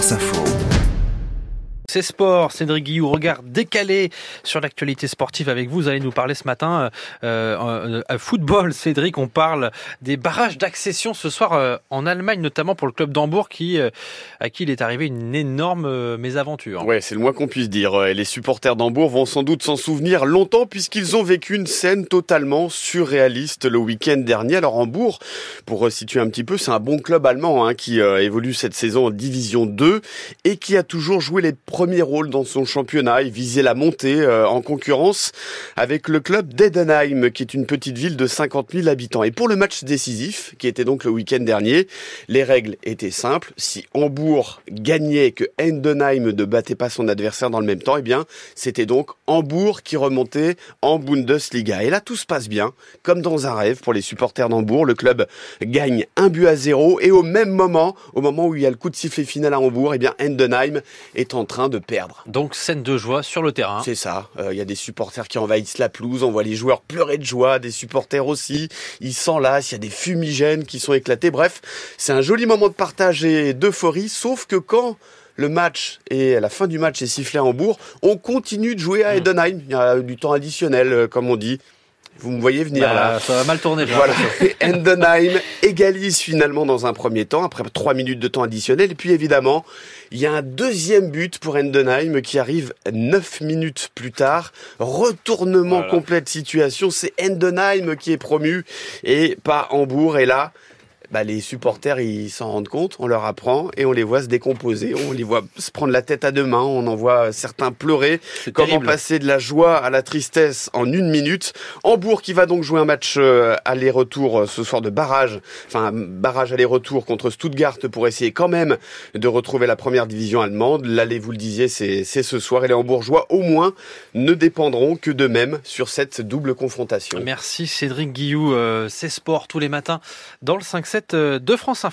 France Info. C'est sport, Cédric Guillou, regard décalé sur l'actualité sportive avec vous. Vous allez nous parler ce matin euh, euh, football, Cédric. On parle des barrages d'accession ce soir euh, en Allemagne, notamment pour le club d'Hambourg, qui euh, à qui il est arrivé une énorme euh, mésaventure. Ouais, c'est le moins qu'on puisse dire. Et les supporters d'Hambourg vont sans doute s'en souvenir longtemps puisqu'ils ont vécu une scène totalement surréaliste le week-end dernier. Alors Hambourg, pour resituer un petit peu, c'est un bon club allemand hein, qui évolue cette saison en Division 2 et qui a toujours joué les premier rôle dans son championnat. Il visait la montée euh, en concurrence avec le club d'Edenheim, qui est une petite ville de 50 000 habitants. Et pour le match décisif, qui était donc le week-end dernier, les règles étaient simples. Si Hambourg gagnait, que Endenheim ne battait pas son adversaire dans le même temps, eh bien, c'était donc Hambourg qui remontait en Bundesliga. Et là, tout se passe bien, comme dans un rêve pour les supporters d'Hambourg. Le club gagne un but à zéro et au même moment, au moment où il y a le coup de sifflet final à Hambourg, eh bien, Endenheim est en train de perdre. Donc scène de joie sur le terrain. C'est ça. Il euh, y a des supporters qui envahissent la pelouse, on voit les joueurs pleurer de joie, des supporters aussi. Ils s'enlacent, il y a des fumigènes qui sont éclatés. Bref, c'est un joli moment de partage et d'euphorie, sauf que quand le match et la fin du match est sifflé à Hambourg, on continue de jouer à Edenheim. Il y a du temps additionnel, euh, comme on dit. Vous me voyez venir bah, là. Ça va mal tourner. Voilà. Endenheim égalise finalement dans un premier temps, après trois minutes de temps additionnel. Et puis évidemment, il y a un deuxième but pour Endenheim qui arrive neuf minutes plus tard. Retournement voilà. complet de situation. C'est Endenheim qui est promu et pas Hambourg. Et là, bah, les supporters ils s'en rendent compte, on leur apprend et on les voit se décomposer, on les voit se prendre la tête à deux mains, on en voit certains pleurer. Comment terrible. passer de la joie à la tristesse en une minute? Hambourg qui va donc jouer un match euh, aller-retour euh, ce soir de barrage, enfin barrage aller-retour contre Stuttgart pour essayer quand même de retrouver la première division allemande. L'aller, vous le disiez, c'est ce soir et les Hambourgeois au moins ne dépendront que d'eux-mêmes sur cette double confrontation. Merci Cédric Guillou, euh, c'est sport tous les matins dans le 5-7 de France Info.